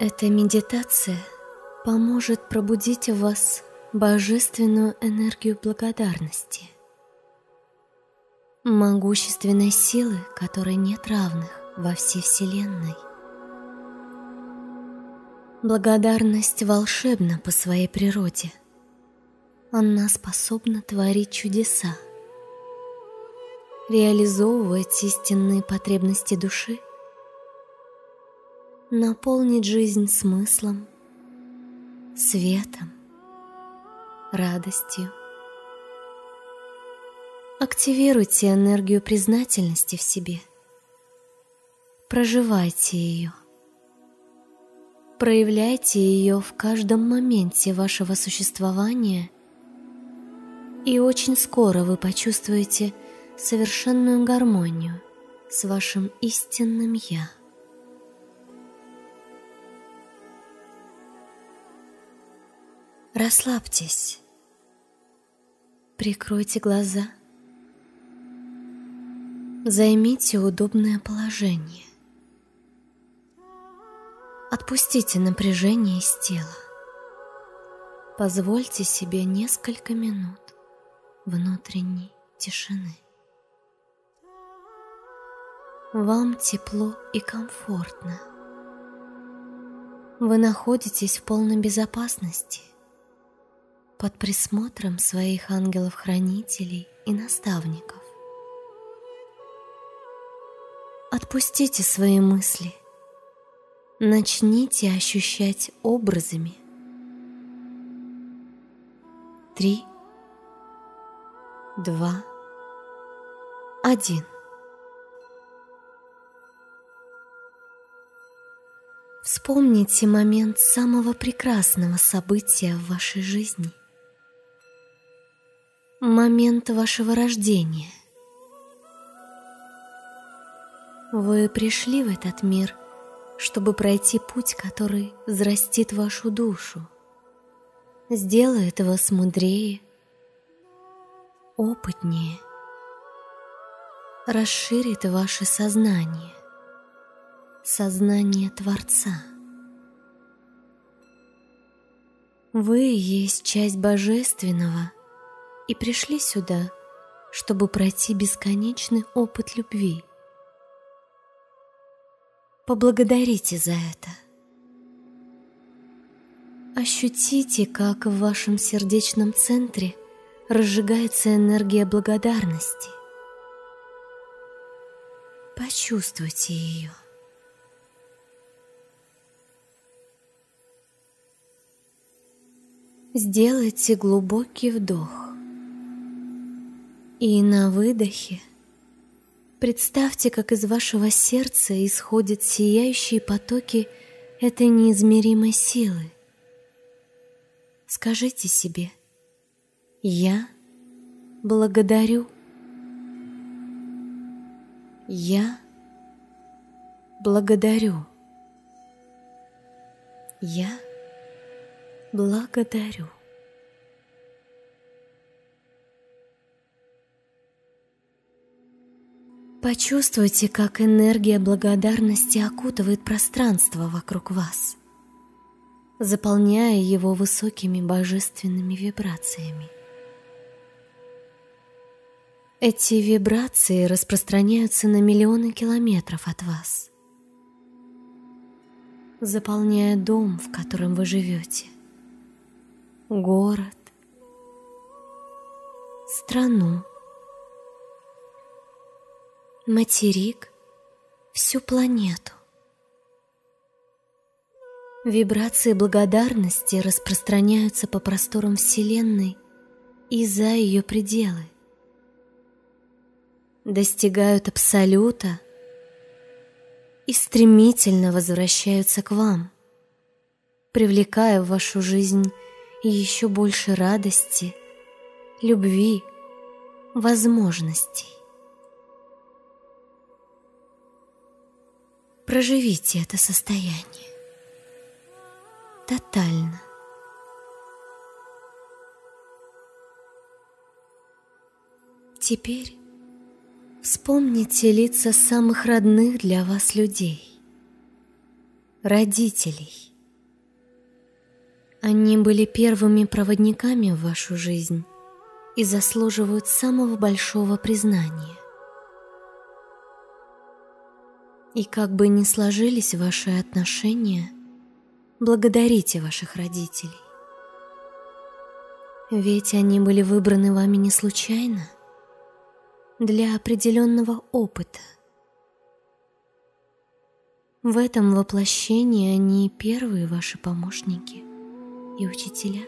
Эта медитация поможет пробудить в вас божественную энергию благодарности, могущественной силы, которой нет равных во всей Вселенной. Благодарность волшебна по своей природе. Она способна творить чудеса, реализовывать истинные потребности души, наполнить жизнь смыслом, светом, радостью. Активируйте энергию признательности в себе. Проживайте ее. Проявляйте ее в каждом моменте вашего существования, и очень скоро вы почувствуете совершенную гармонию с вашим истинным «Я». Расслабьтесь. Прикройте глаза. Займите удобное положение. Отпустите напряжение из тела. Позвольте себе несколько минут внутренней тишины. Вам тепло и комфортно. Вы находитесь в полной безопасности под присмотром своих ангелов-хранителей и наставников. Отпустите свои мысли – Начните ощущать образами. Три, два, один. Вспомните момент самого прекрасного события в вашей жизни. Момент вашего рождения. Вы пришли в этот мир – чтобы пройти путь, который взрастит вашу душу, сделает вас мудрее, опытнее, расширит ваше сознание, сознание Творца. Вы есть часть Божественного и пришли сюда, чтобы пройти бесконечный опыт любви – Поблагодарите за это. Ощутите, как в вашем сердечном центре разжигается энергия благодарности. Почувствуйте ее. Сделайте глубокий вдох. И на выдохе Представьте, как из вашего сердца исходят сияющие потоки этой неизмеримой силы. Скажите себе «Я благодарю». Я благодарю. Я благодарю. Почувствуйте, как энергия благодарности окутывает пространство вокруг вас, заполняя его высокими божественными вибрациями. Эти вибрации распространяются на миллионы километров от вас, заполняя дом, в котором вы живете, город, страну, материк, всю планету. Вибрации благодарности распространяются по просторам Вселенной и за ее пределы. Достигают абсолюта и стремительно возвращаются к вам, привлекая в вашу жизнь еще больше радости, любви, возможностей. Проживите это состояние. Тотально. Теперь вспомните лица самых родных для вас людей, родителей, Они были первыми проводниками в вашу жизнь и заслуживают самого большого признания. И как бы ни сложились ваши отношения, благодарите ваших родителей. Ведь они были выбраны вами не случайно, для определенного опыта. В этом воплощении они первые ваши помощники и учителя.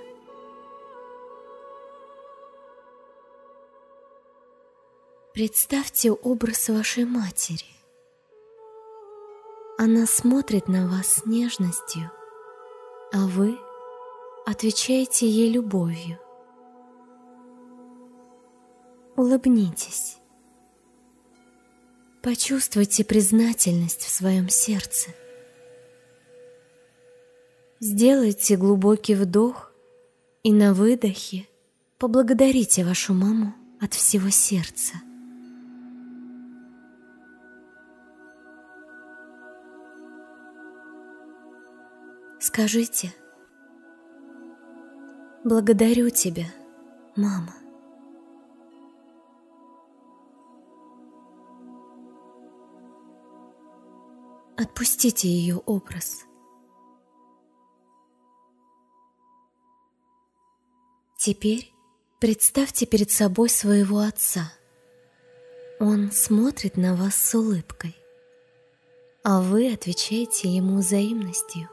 Представьте образ вашей матери. Она смотрит на вас с нежностью, а вы отвечаете ей любовью. Улыбнитесь. Почувствуйте признательность в своем сердце. Сделайте глубокий вдох и на выдохе поблагодарите вашу маму от всего сердца. Скажите «Благодарю тебя, мама». Отпустите ее образ. Теперь представьте перед собой своего отца. Он смотрит на вас с улыбкой, а вы отвечаете ему взаимностью.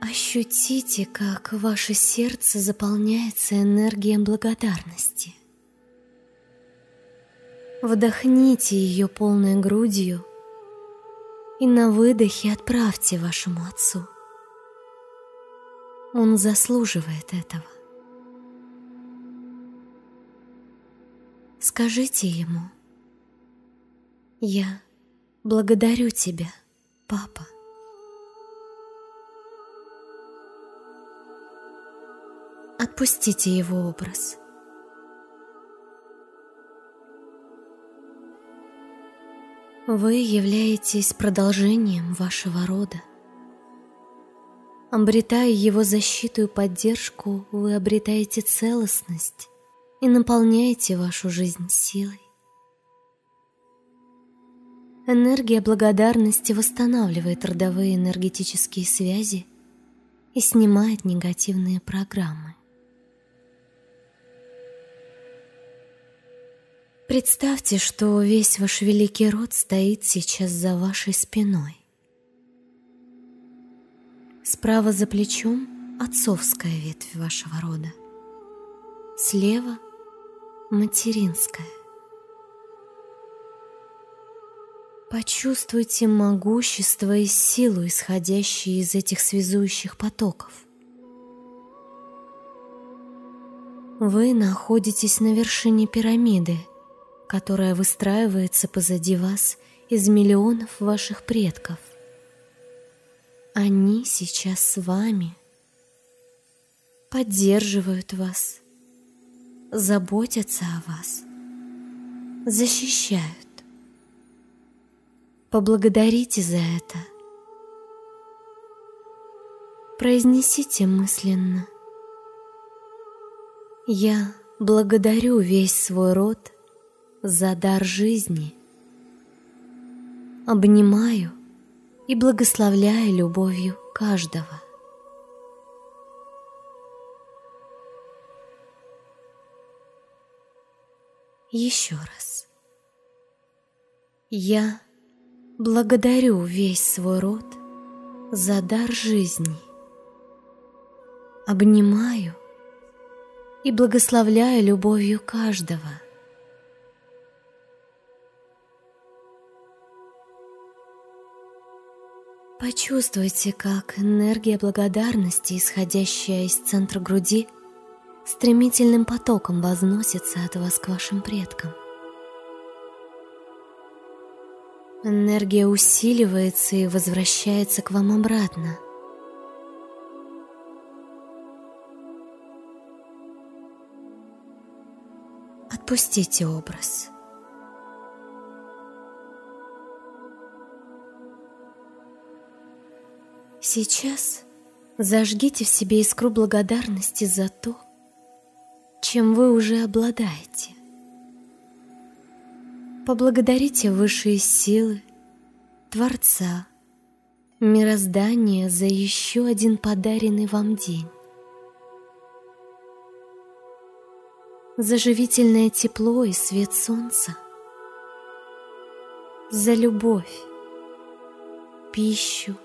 Ощутите, как ваше сердце заполняется энергией благодарности. Вдохните ее полной грудью и на выдохе отправьте вашему отцу. Он заслуживает этого. Скажите ему, «Я благодарю тебя, папа». Отпустите его образ. Вы являетесь продолжением вашего рода. Обретая его защиту и поддержку, вы обретаете целостность и наполняете вашу жизнь силой. Энергия благодарности восстанавливает родовые энергетические связи и снимает негативные программы. Представьте, что весь ваш великий род стоит сейчас за вашей спиной. Справа за плечом отцовская ветвь вашего рода. Слева материнская. Почувствуйте могущество и силу, исходящие из этих связующих потоков. Вы находитесь на вершине пирамиды – которая выстраивается позади вас из миллионов ваших предков. Они сейчас с вами, поддерживают вас, заботятся о вас, защищают. Поблагодарите за это. Произнесите мысленно. Я благодарю весь свой род за дар жизни. Обнимаю и благословляю любовью каждого. Еще раз. Я благодарю весь свой род за дар жизни. Обнимаю и благословляю любовью каждого – Почувствуйте, как энергия благодарности, исходящая из центра груди, стремительным потоком возносится от вас к вашим предкам. Энергия усиливается и возвращается к вам обратно. Отпустите образ. Сейчас зажгите в себе искру благодарности за то, чем вы уже обладаете. Поблагодарите высшие силы, Творца, мироздание за еще один подаренный вам день. За живительное тепло и свет солнца. За любовь, пищу,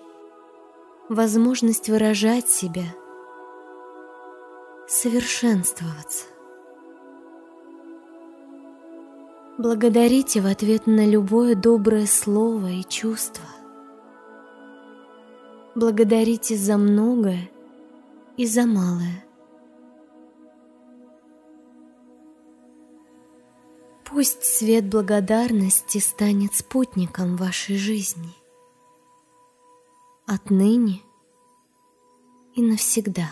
возможность выражать себя, совершенствоваться. Благодарите в ответ на любое доброе слово и чувство. Благодарите за многое и за малое. Пусть свет благодарности станет спутником вашей жизни. Отныне и навсегда.